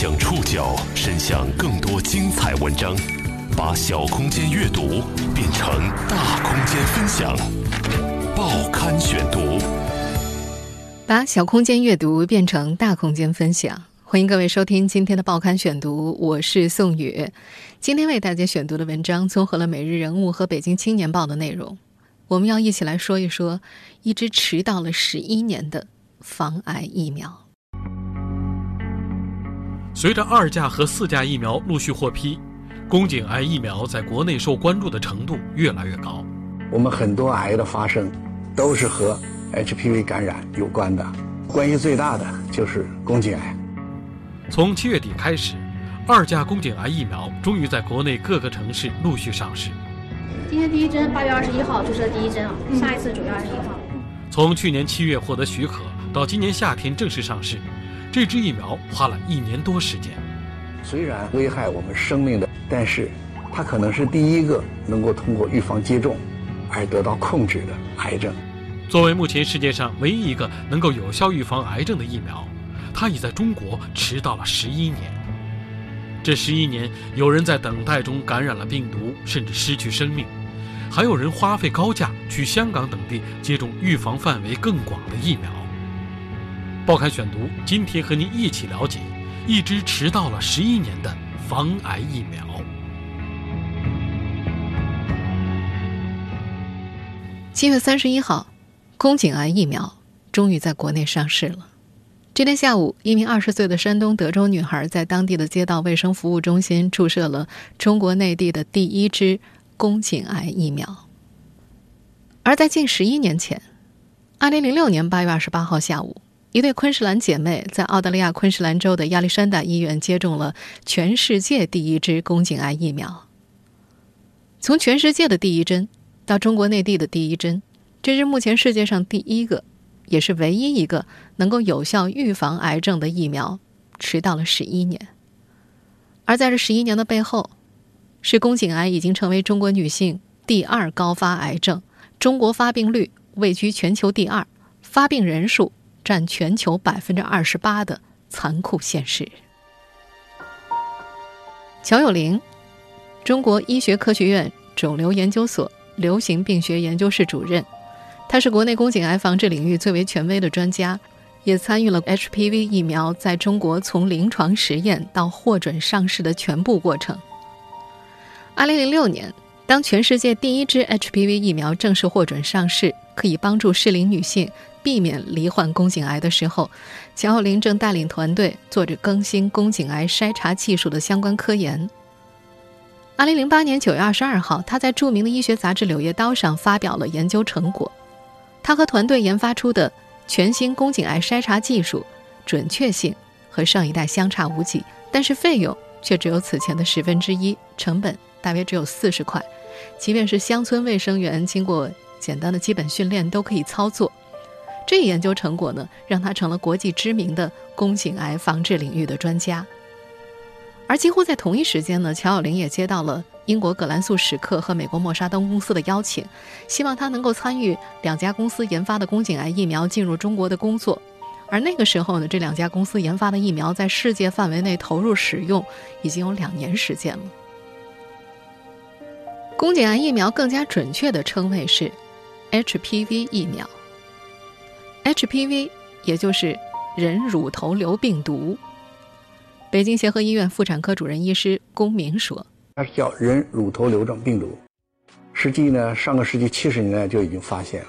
将触角伸向更多精彩文章，把小空间阅读变成大空间分享。报刊选读，把小空间阅读变成大空间分享。欢迎各位收听今天的报刊选读，我是宋宇。今天为大家选读的文章综合了《每日人物》和《北京青年报》的内容。我们要一起来说一说一支迟到了十一年的防癌疫苗。随着二价和四价疫苗陆续获批，宫颈癌疫苗在国内受关注的程度越来越高。我们很多癌的发生都是和 HPV 感染有关的，关系最大的就是宫颈癌。从七月底开始，二价宫颈癌疫苗终于在国内各个城市陆续上市。今天第一针八月二十一号注射第一针啊，下一次九月二十一号。从去年七月获得许可到今年夏天正式上市，这支疫苗花了一年多时间。虽然危害我们生命的，但是它可能是第一个能够通过预防接种而得到控制的癌症。作为目前世界上唯一一个能够有效预防癌症的疫苗。它已在中国迟到了十一年。这十一年，有人在等待中感染了病毒，甚至失去生命；还有人花费高价去香港等地接种预防范围更广的疫苗。报刊选读，今天和您一起了解一支迟到了十一年的防癌疫苗。七月三十一号，宫颈癌疫苗终于在国内上市了。今天下午，一名二十岁的山东德州女孩在当地的街道卫生服务中心注射了中国内地的第一支宫颈癌疫苗。而在近十一年前，二零零六年八月二十八号下午，一对昆士兰姐妹在澳大利亚昆士兰州的亚历山大医院接种了全世界第一支宫颈癌疫苗。从全世界的第一针到中国内地的第一针，这是目前世界上第一个。也是唯一一个能够有效预防癌症的疫苗，迟到了十一年。而在这十一年的背后，是宫颈癌已经成为中国女性第二高发癌症，中国发病率位居全球第二，发病人数占全球百分之二十八的残酷现实。乔有玲，中国医学科学院肿瘤研究所流行病学研究室主任。他是国内宫颈癌防治领域最为权威的专家，也参与了 HPV 疫苗在中国从临床实验到获准上市的全部过程。二零零六年，当全世界第一支 HPV 疫苗正式获准上市，可以帮助适龄女性避免罹患宫颈癌的时候，乔晓玲正带领团队做着更新宫颈癌筛查技术的相关科研。二零零八年九月二十二号，他在著名的医学杂志《柳叶刀》上发表了研究成果。他和团队研发出的全新宫颈癌筛查技术，准确性和上一代相差无几，但是费用却只有此前的十分之一，成本大约只有四十块。即便是乡村卫生员，经过简单的基本训练都可以操作。这一研究成果呢，让他成了国际知名的宫颈癌防治领域的专家。而几乎在同一时间呢，乔晓玲也接到了。英国葛兰素史克和美国默沙东公司的邀请，希望他能够参与两家公司研发的宫颈癌疫苗进入中国的工作。而那个时候呢，这两家公司研发的疫苗在世界范围内投入使用已经有两年时间了。宫颈癌疫苗更加准确的称谓是 HPV 疫苗，HPV 也就是人乳头瘤病毒。北京协和医院妇产科主任医师龚明说。它是叫人乳头瘤症病毒，实际呢，上个世纪七十年代就已经发现了。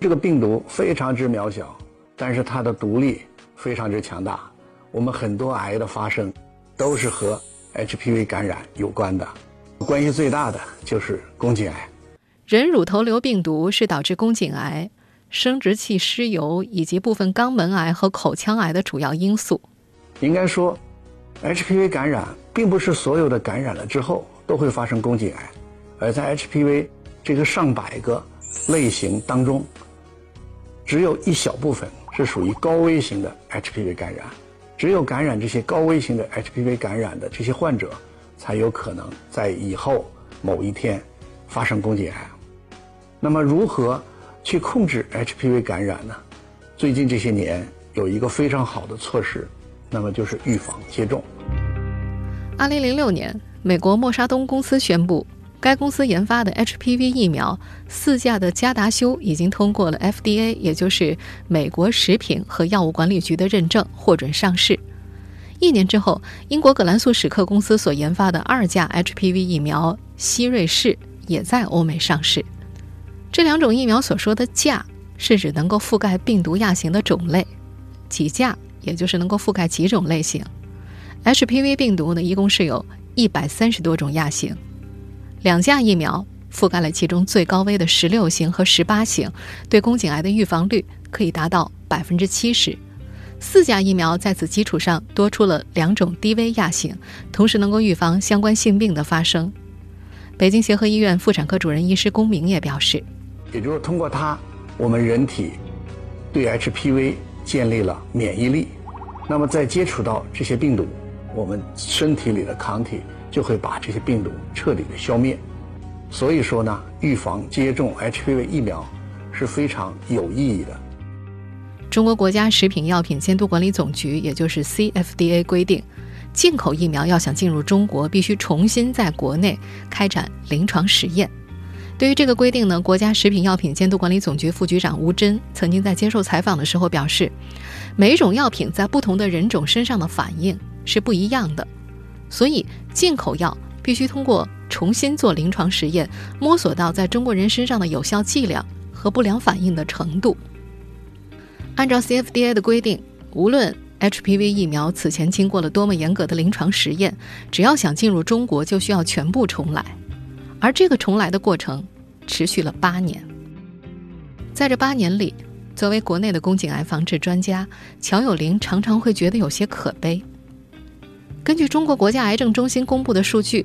这个病毒非常之渺小，但是它的毒力非常之强大。我们很多癌的发生都是和 HPV 感染有关的，关系最大的就是宫颈癌。人乳头瘤病毒是导致宫颈癌、生殖器湿疣以及部分肛门癌和口腔癌的主要因素。应该说，HPV 感染。并不是所有的感染了之后都会发生宫颈癌，而在 HPV 这个上百个类型当中，只有一小部分是属于高危型的 HPV 感染，只有感染这些高危型的 HPV 感染的这些患者，才有可能在以后某一天发生宫颈癌。那么如何去控制 HPV 感染呢？最近这些年有一个非常好的措施，那么就是预防接种。二零零六年，美国默沙东公司宣布，该公司研发的 HPV 疫苗四价的加达修已经通过了 FDA，也就是美国食品和药物管理局的认证，获准上市。一年之后，英国葛兰素史克公司所研发的二价 HPV 疫苗希瑞士也在欧美上市。这两种疫苗所说的“价”是指能够覆盖病毒亚型的种类，“几价”也就是能够覆盖几种类型。HPV 病毒呢，一共是有一百三十多种亚型，两价疫苗覆盖了其中最高危的十六型和十八型，对宫颈癌的预防率可以达到百分之七十。四价疫苗在此基础上多出了两种低危亚型，同时能够预防相关性病的发生。北京协和医院妇产科主任医师龚明也表示，也就是通过它，我们人体对 HPV 建立了免疫力，那么在接触到这些病毒，我们身体里的抗体就会把这些病毒彻底的消灭。所以说呢，预防接种 HPV 疫苗是非常有意义的。中国国家食品药品监督管理总局，也就是 CFDA 规定，进口疫苗要想进入中国，必须重新在国内开展临床实验。对于这个规定呢，国家食品药品监督管理总局副局长吴珍曾经在接受采访的时候表示，每一种药品在不同的人种身上的反应是不一样的，所以进口药必须通过重新做临床实验，摸索到在中国人身上的有效剂量和不良反应的程度。按照 CFDA 的规定，无论 HPV 疫苗此前经过了多么严格的临床实验，只要想进入中国，就需要全部重来。而这个重来的过程持续了八年。在这八年里，作为国内的宫颈癌防治专家，乔有林常常会觉得有些可悲。根据中国国家癌症中心公布的数据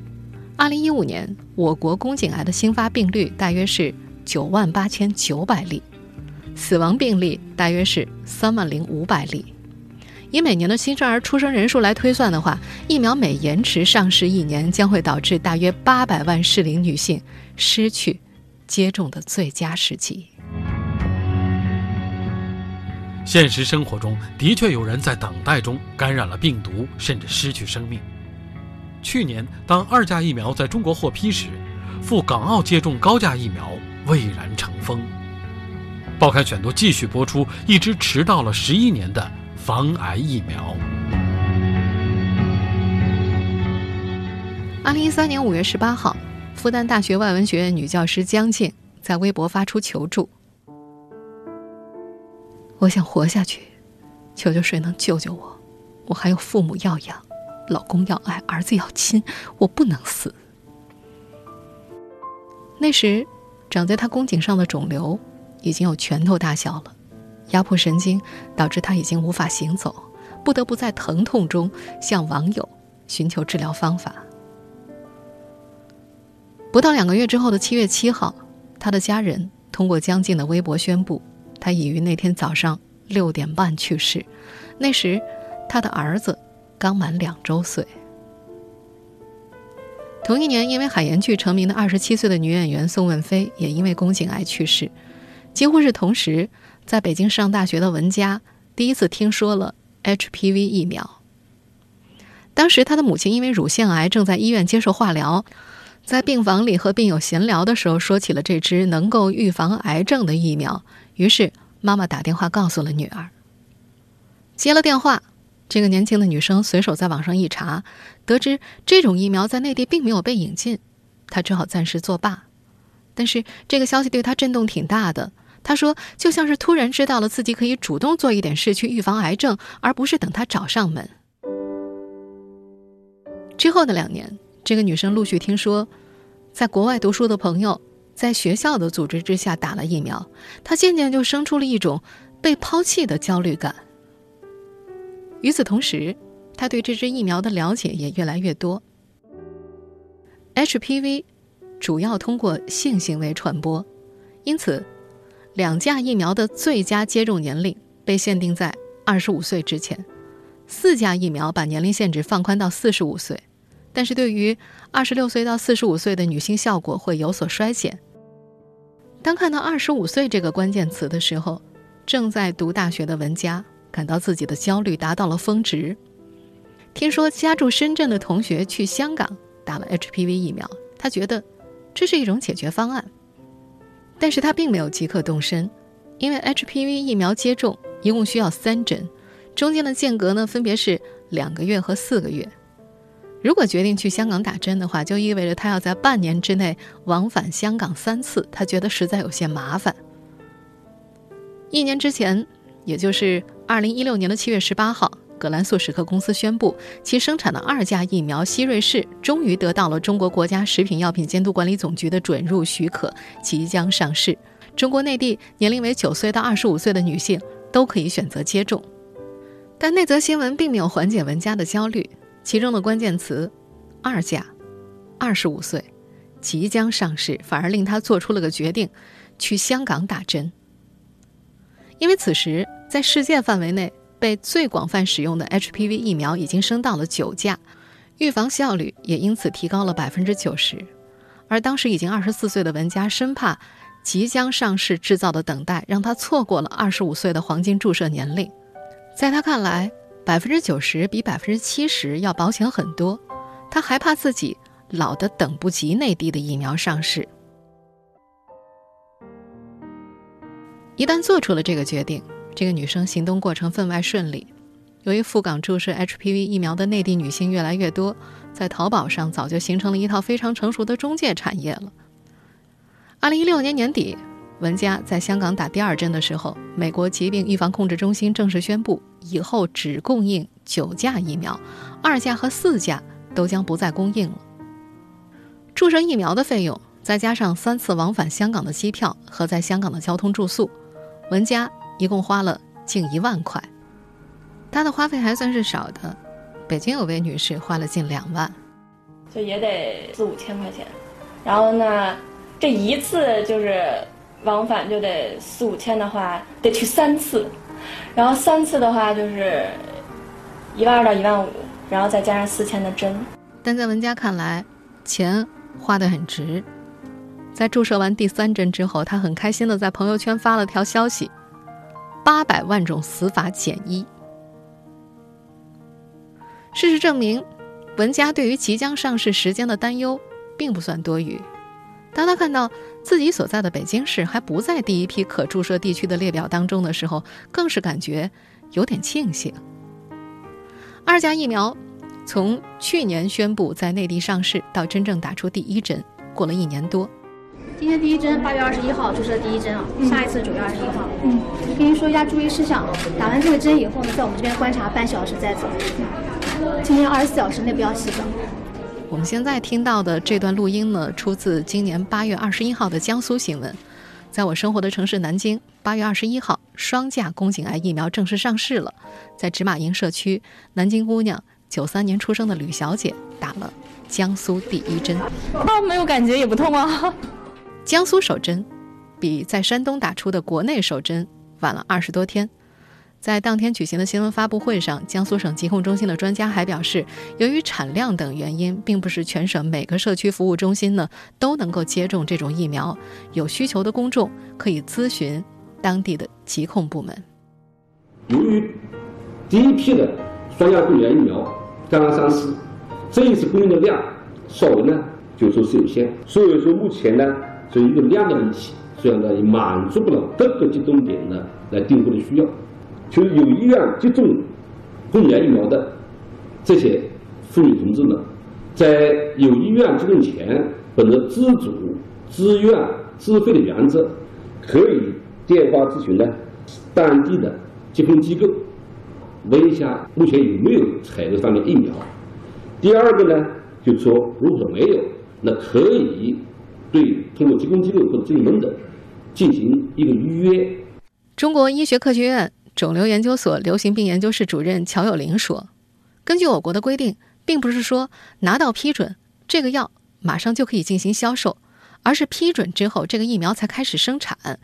，2015年我国宫颈癌的新发病率大约是9万8千900例。死亡病例大约是三万零五百例，以每年的新生儿出生人数来推算的话，疫苗每延迟上市一年，将会导致大约八百万适龄女性失去接种的最佳时机。现实生活中的确有人在等待中感染了病毒，甚至失去生命。去年，当二价疫苗在中国获批时，赴港澳接种高价疫苗蔚然成风。报刊选读继续播出，一支迟到了十一年的防癌疫苗。二零一三年五月十八号，复旦大学外文学院女教师江静在微博发出求助：“我想活下去，求求谁能救救我？我还有父母要养，老公要爱，儿子要亲，我不能死。”那时，长在她宫颈上的肿瘤。已经有拳头大小了，压迫神经导致他已经无法行走，不得不在疼痛中向网友寻求治疗方法。不到两个月之后的七月七号，他的家人通过江静的微博宣布，他已于那天早上六点半去世。那时，他的儿子刚满两周岁。同一年，因为海盐剧成名的二十七岁的女演员宋问菲也因为宫颈癌去世。几乎是同时，在北京上大学的文佳第一次听说了 HPV 疫苗。当时他的母亲因为乳腺癌正在医院接受化疗，在病房里和病友闲聊的时候说起了这支能够预防癌症的疫苗，于是妈妈打电话告诉了女儿。接了电话，这个年轻的女生随手在网上一查，得知这种疫苗在内地并没有被引进，她只好暂时作罢。但是这个消息对她震动挺大的。他说：“就像是突然知道了自己可以主动做一点事去预防癌症，而不是等他找上门。”之后的两年，这个女生陆续听说，在国外读书的朋友在学校的组织之下打了疫苗，她渐渐就生出了一种被抛弃的焦虑感。与此同时，她对这支疫苗的了解也越来越多。HPV 主要通过性行为传播，因此。两价疫苗的最佳接种年龄被限定在二十五岁之前，四价疫苗把年龄限制放宽到四十五岁，但是对于二十六岁到四十五岁的女性效果会有所衰减。当看到二十五岁这个关键词的时候，正在读大学的文佳感到自己的焦虑达到了峰值。听说家住深圳的同学去香港打了 HPV 疫苗，他觉得这是一种解决方案。但是他并没有即刻动身，因为 HPV 疫苗接种一共需要三针，中间的间隔呢分别是两个月和四个月。如果决定去香港打针的话，就意味着他要在半年之内往返香港三次，他觉得实在有些麻烦。一年之前，也就是二零一六年的七月十八号，葛兰素史克公司宣布，其生产的二价疫苗希瑞士终于得到了中国国家食品药品监督管理总局的准入许可，即将上市。中国内地年龄为九岁到二十五岁的女性都可以选择接种。但那则新闻并没有缓解文佳的焦虑。其中的关键词“二价”，二十五岁，即将上市，反而令他做出了个决定，去香港打针。因为此时在世界范围内被最广泛使用的 HPV 疫苗已经升到了九价，预防效率也因此提高了百分之九十。而当时已经二十四岁的文佳生怕即将上市制造的等待让他错过了二十五岁的黄金注射年龄，在他看来。百分之九十比百分之七十要保险很多，他还怕自己老的等不及内地的疫苗上市。一旦做出了这个决定，这个女生行动过程分外顺利。由于赴港注射 HPV 疫苗的内地女性越来越多，在淘宝上早就形成了一套非常成熟的中介产业了。二零一六年年底。文佳在香港打第二针的时候，美国疾病预防控制中心正式宣布，以后只供应九价疫苗，二价和四价都将不再供应了。注射疫苗的费用，再加上三次往返香港的机票和在香港的交通住宿，文佳一共花了近一万块。她的花费还算是少的，北京有位女士花了近两万，就也得四五千块钱。然后呢，这一次就是。往返就得四五千的话，得去三次，然后三次的话就是一万二到一万五，然后再加上四千的针。但在文佳看来，钱花得很值。在注射完第三针之后，他很开心的在朋友圈发了条消息：八百万种死法减一。事实证明，文佳对于即将上市时间的担忧并不算多余。当他看到自己所在的北京市还不在第一批可注射地区的列表当中的时候，更是感觉有点庆幸。二价疫苗从去年宣布在内地上市到真正打出第一针，过了一年多。今天第一针八月二十一号注射第一针啊，下一次九月二十一号。嗯，跟您说一下注意事项，打完这个针以后呢，在我们这边观察半小时再走。今天二十四小时内不要洗澡。我们现在听到的这段录音呢，出自今年八月二十一号的江苏新闻。在我生活的城市南京，八月二十一号，双价宫颈癌疫苗正式上市了。在芝麻营社区，南京姑娘九三年出生的吕小姐打了江苏第一针。啊，没有感觉也不痛啊。江苏首针，比在山东打出的国内首针晚了二十多天。在当天举行的新闻发布会上，江苏省疾控中心的专家还表示，由于产量等原因，并不是全省每个社区服务中心呢都能够接种这种疫苗。有需求的公众可以咨询当地的疾控部门。由于第一批的双价宫颈癌疫苗刚刚上市，这一次供应的量稍微呢就说是有限，所以说目前呢是一个量的问题，虽然呢也满足不了各个接种点呢来订购的需要。就是有意愿接种宫颈疫苗的这些妇女同志呢，在有意愿接种前，本着自主、自愿、自费的原则，可以电话咨询呢当地的疾控机构，问一下目前有没有采这方面疫苗。第二个呢，就是说如果没有，那可以对通过疾控机构或者疾控门诊进行一个预约。中国医学科学院。肿瘤研究所流行病研究室主任乔有林说：“根据我国的规定，并不是说拿到批准这个药马上就可以进行销售，而是批准之后这个疫苗才开始生产，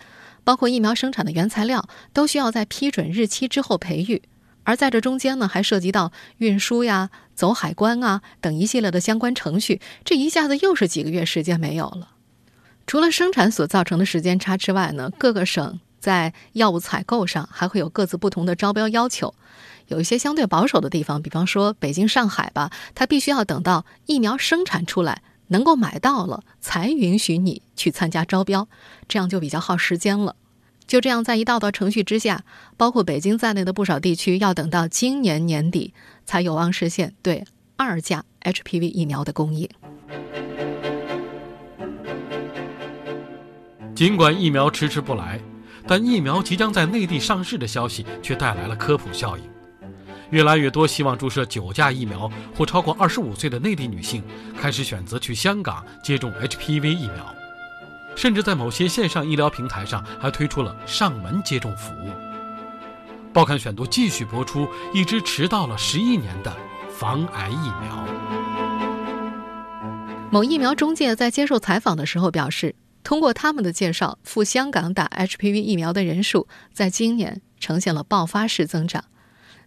包括疫苗生产的原材料都需要在批准日期之后培育。而在这中间呢，还涉及到运输呀、走海关啊等一系列的相关程序，这一下子又是几个月时间没有了。除了生产所造成的时间差之外呢，各个省。”在药物采购上还会有各自不同的招标要求，有一些相对保守的地方，比方说北京、上海吧，它必须要等到疫苗生产出来，能够买到了，才允许你去参加招标，这样就比较耗时间了。就这样，在一道道程序之下，包括北京在内的不少地区，要等到今年年底才有望实现对二价 HPV 疫苗的供应。尽管疫苗迟迟不来，但疫苗即将在内地上市的消息却带来了科普效应。越来越多希望注射九价疫苗或超过二十五岁的内地女性，开始选择去香港接种 HPV 疫苗。甚至在某些线上医疗平台上还推出了上门接种服务。报刊选读继续播出一支迟到了十一年的防癌疫苗。某疫苗中介在接受采访的时候表示，通过他们的介绍，赴香港打 HPV 疫苗的人数在今年呈现了爆发式增长，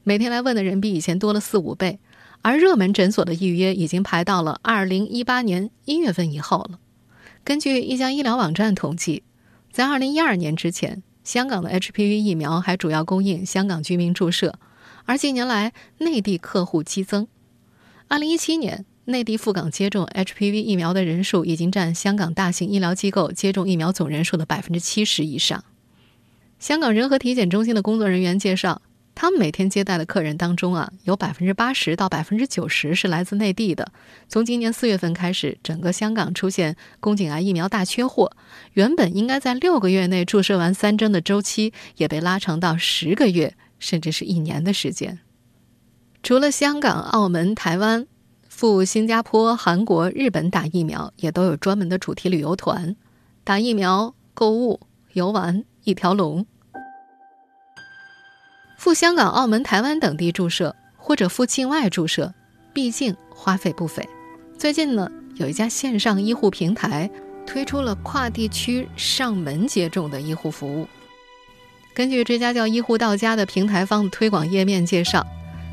每天来问的人比以前多了四五倍，而热门诊所的预约已经排到了二零一八年一月份以后了。根据一家医疗网站统计，在2012年之前，香港的 HPV 疫苗还主要供应香港居民注射，而近年来内地客户激增。2017年，内地赴港接种 HPV 疫苗的人数已经占香港大型医疗机构接种疫苗总人数的百分之七十以上。香港仁和体检中心的工作人员介绍。他们每天接待的客人当中啊，有百分之八十到百分之九十是来自内地的。从今年四月份开始，整个香港出现宫颈癌疫苗大缺货，原本应该在六个月内注射完三针的周期，也被拉长到十个月，甚至是一年的时间。除了香港、澳门、台湾，赴新加坡、韩国、日本打疫苗，也都有专门的主题旅游团，打疫苗、购物、游玩一条龙。赴香港、澳门、台湾等地注射，或者赴境外注射，毕竟花费不菲。最近呢，有一家线上医护平台推出了跨地区上门接种的医护服务。根据这家叫“医护到家”的平台方推广页面介绍，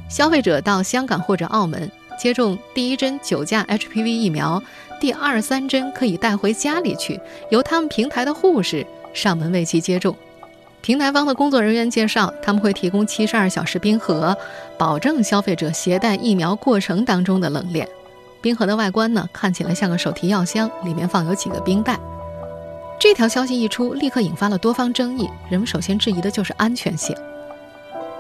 消费者到香港或者澳门接种第一针九价 HPV 疫苗，第二三针可以带回家里去，由他们平台的护士上门为其接种。平台方的工作人员介绍，他们会提供七十二小时冰盒，保证消费者携带疫苗过程当中的冷链。冰盒的外观呢，看起来像个手提药箱，里面放有几个冰袋。这条消息一出，立刻引发了多方争议。人们首先质疑的就是安全性。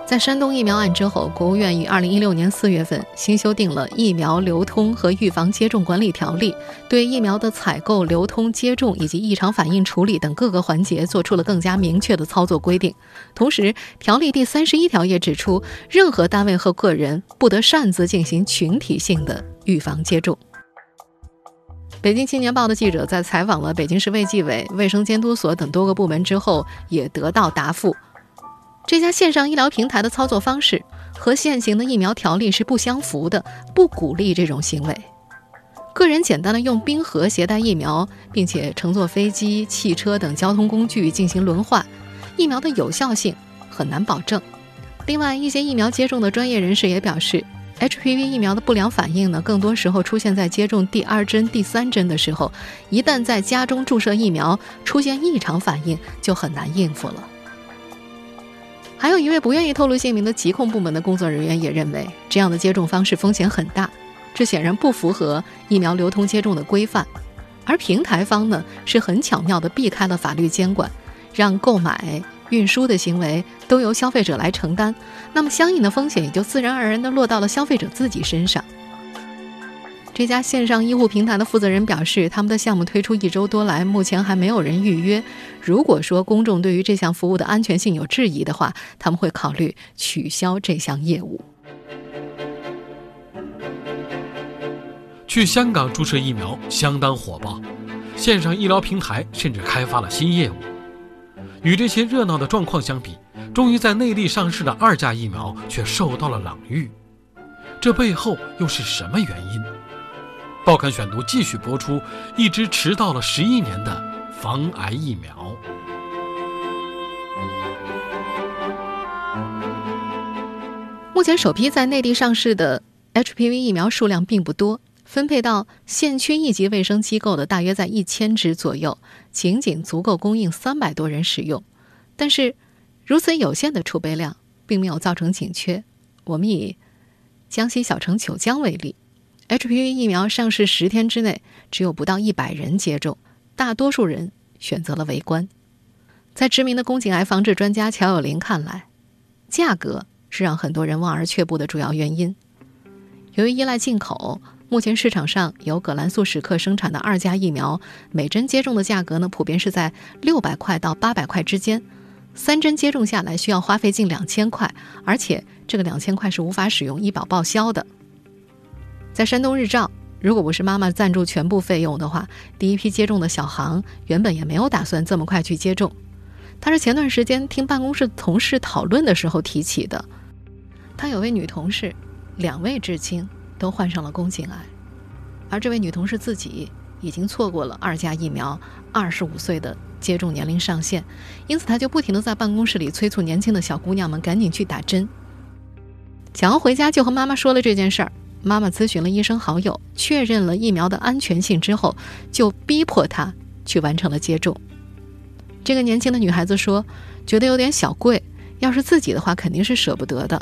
在山东疫苗案之后，国务院于二零一六年四月份新修订了《疫苗流通和预防接种管理条例》，对疫苗的采购、流通、接种以及异常反应处理等各个环节做出了更加明确的操作规定。同时，条例第三十一条也指出，任何单位和个人不得擅自进行群体性的预防接种。北京青年报的记者在采访了北京市卫计委、卫生监督所等多个部门之后，也得到答复。这家线上医疗平台的操作方式和现行的疫苗条例是不相符的，不鼓励这种行为。个人简单的用冰盒携带疫苗，并且乘坐飞机、汽车等交通工具进行轮换，疫苗的有效性很难保证。另外，一些疫苗接种的专业人士也表示，HPV 疫苗的不良反应呢，更多时候出现在接种第二针、第三针的时候，一旦在家中注射疫苗出现异常反应，就很难应付了。还有一位不愿意透露姓名的疾控部门的工作人员也认为，这样的接种方式风险很大，这显然不符合疫苗流通接种的规范。而平台方呢，是很巧妙地避开了法律监管，让购买、运输的行为都由消费者来承担，那么相应的风险也就自然而然地落到了消费者自己身上。这家线上医护平台的负责人表示，他们的项目推出一周多来，目前还没有人预约。如果说公众对于这项服务的安全性有质疑的话，他们会考虑取消这项业务。去香港注射疫苗相当火爆，线上医疗平台甚至开发了新业务。与这些热闹的状况相比，终于在内地上市的二价疫苗却受到了冷遇，这背后又是什么原因？报刊选读继续播出，一支迟到了十一年的防癌疫苗。目前首批在内地上市的 HPV 疫苗数量并不多，分配到县区一级卫生机构的大约在一千支左右，仅仅足够供应三百多人使用。但是，如此有限的储备量并没有造成紧缺。我们以江西小城九江为例，HPV 疫苗上市十天之内，只有不到一百人接种，大多数人选择了围观。在知名的宫颈癌防治专家乔有林看来，价格是让很多人望而却步的主要原因。由于依赖进口，目前市场上由葛兰素史克生产的二价疫苗，每针接种的价格呢，普遍是在六百块到八百块之间。三针接种下来需要花费近两千块，而且这个两千块是无法使用医保报销的。在山东日照，如果不是妈妈赞助全部费用的话，第一批接种的小航原本也没有打算这么快去接种。他是前段时间听办公室同事讨论的时候提起的。他有位女同事，两位至亲都患上了宫颈癌，而这位女同事自己已经错过了二价疫苗，二十五岁的。接种年龄上限，因此他就不停的在办公室里催促年轻的小姑娘们赶紧去打针。想要回家就和妈妈说了这件事儿，妈妈咨询了医生好友，确认了疫苗的安全性之后，就逼迫她去完成了接种。这个年轻的女孩子说，觉得有点小贵，要是自己的话肯定是舍不得的。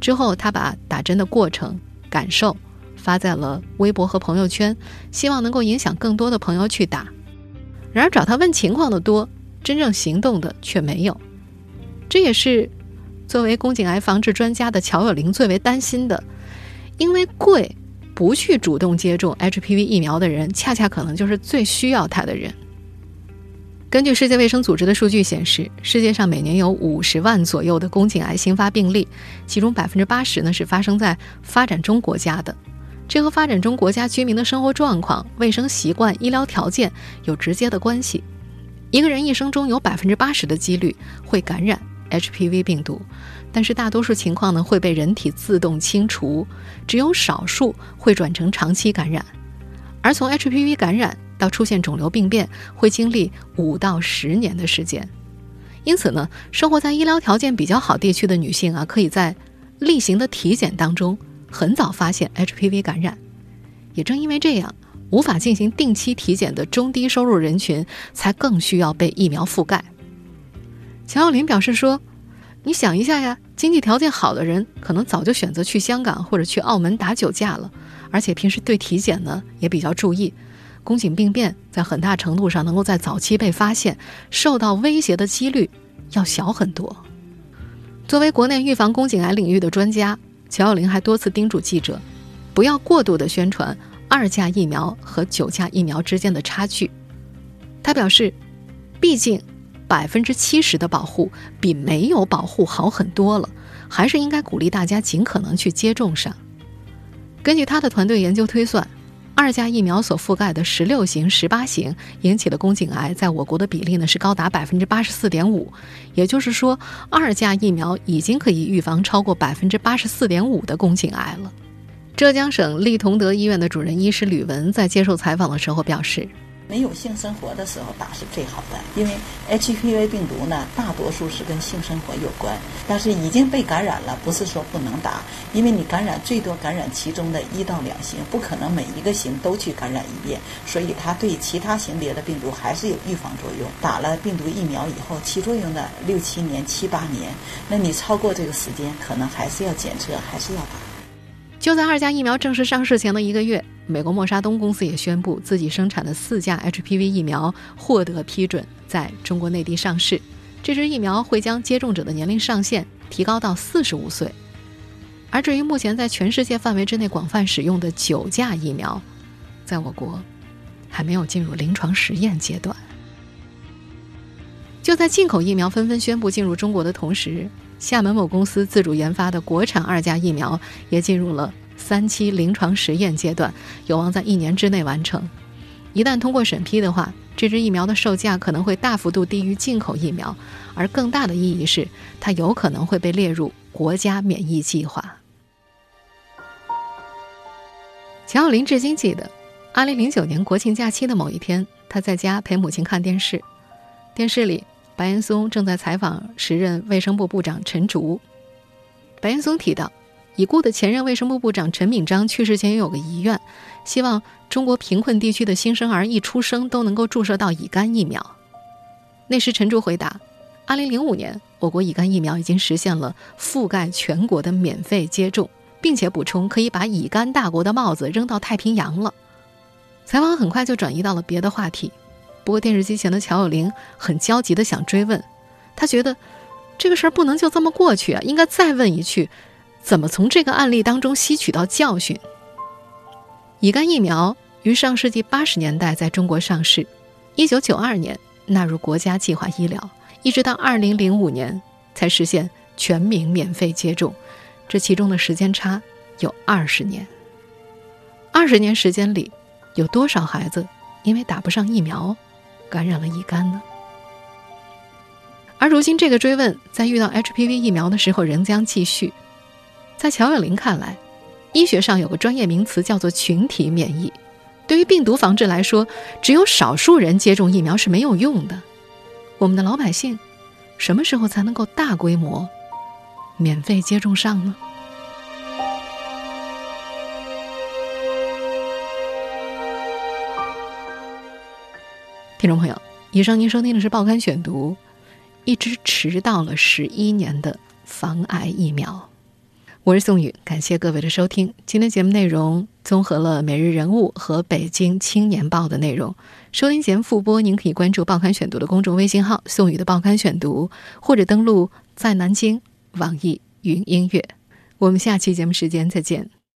之后她把打针的过程感受发在了微博和朋友圈，希望能够影响更多的朋友去打。然而找她问情况的多，真正行动的却没有。这也是作为宫颈癌防治专家的乔有玲最为担心的，因为贵，不去主动接种 HPV 疫苗的人，恰恰可能就是最需要它的人。根据世界卫生组织的数据显示，世界上每年有五十万左右的宫颈癌新发病例，其中百分之八十呢是发生在发展中国家的。这和发展中国家居民的生活状况、卫生习惯、医疗条件有直接的关系。一个人一生中有百分之八十的几率会感染 HPV 病毒，但是大多数情况呢会被人体自动清除，只有少数会转成长期感染。而从 HPV 感染到出现肿瘤病变，会经历五到十年的时间。因此呢，生活在医疗条件比较好地区的女性啊，可以在例行的体检当中。很早发现 HPV 感染，也正因为这样，无法进行定期体检的中低收入人群才更需要被疫苗覆盖。乔耀林表示说：“你想一下呀，经济条件好的人可能早就选择去香港或者去澳门打酒驾了，而且平时对体检呢也比较注意，宫颈病变在很大程度上能够在早期被发现，受到威胁的几率要小很多。”作为国内预防宫颈癌领域的专家。乔晓玲还多次叮嘱记者，不要过度的宣传二价疫苗和九价疫苗之间的差距。他表示，毕竟百分之七十的保护比没有保护好很多了，还是应该鼓励大家尽可能去接种上。根据他的团队研究推算。二价疫苗所覆盖的十六型、十八型引起的宫颈癌，在我国的比例呢是高达百分之八十四点五，也就是说，二价疫苗已经可以预防超过百分之八十四点五的宫颈癌了。浙江省利同德医院的主任医师吕文在接受采访的时候表示。没有性生活的时候打是最好的，因为 HPV 病毒呢，大多数是跟性生活有关。但是已经被感染了，不是说不能打，因为你感染最多感染其中的一到两型，不可能每一个型都去感染一遍，所以它对其他型别的病毒还是有预防作用。打了病毒疫苗以后，起作用的六七年、七八年，那你超过这个时间，可能还是要检测，还是要打。就在二价疫苗正式上市前的一个月。美国默沙东公司也宣布，自己生产的四价 HPV 疫苗获得批准，在中国内地上市。这支疫苗会将接种者的年龄上限提高到四十五岁。而至于目前在全世界范围之内广泛使用的九价疫苗，在我国还没有进入临床实验阶段。就在进口疫苗纷纷宣布进入中国的同时，厦门某公司自主研发的国产二价疫苗也进入了。三期临床实验阶段有望在一年之内完成。一旦通过审批的话，这支疫苗的售价可能会大幅度低于进口疫苗，而更大的意义是，它有可能会被列入国家免疫计划。乔奥林至今记得，二零零九年国庆假期的某一天，他在家陪母亲看电视，电视里白岩松正在采访时任卫生部部长陈竹。白岩松提到。已故的前任卫生部部长陈敏章去世前也有个遗愿，希望中国贫困地区的新生儿一出生都能够注射到乙肝疫苗。那时陈竹回答：，2005年我国乙肝疫苗已经实现了覆盖全国的免费接种，并且补充可以把乙肝大国的帽子扔到太平洋了。采访很快就转移到了别的话题，不过电视机前的乔有玲很焦急地想追问，她觉得这个事儿不能就这么过去啊，应该再问一句，怎么从这个案例当中吸取到教训？乙肝疫苗于上世纪八十年代在中国上市，一九九二年纳入国家计划医疗。一直到二零零五年才实现全民免费接种，这其中的时间差有二十年。二十年时间里，有多少孩子因为打不上疫苗，感染了乙肝呢？而如今这个追问，在遇到 HPV 疫苗的时候仍将继续。在乔有林看来，医学上有个专业名词叫做群体免疫。对于病毒防治来说，只有少数人接种疫苗是没有用的。我们的老百姓，什么时候才能够大规模免费接种上呢？听众朋友，以上您收听的是《报刊选读》，一支迟到了十一年的防癌疫苗。我是宋宇，感谢各位的收听。今天节目内容综合了《每日人物》和《北京青年报》的内容。收听节目复播，您可以关注《报刊选读》的公众微信号“宋宇的报刊选读”，或者登录在南京网易云音乐。我们下期节目时间再见。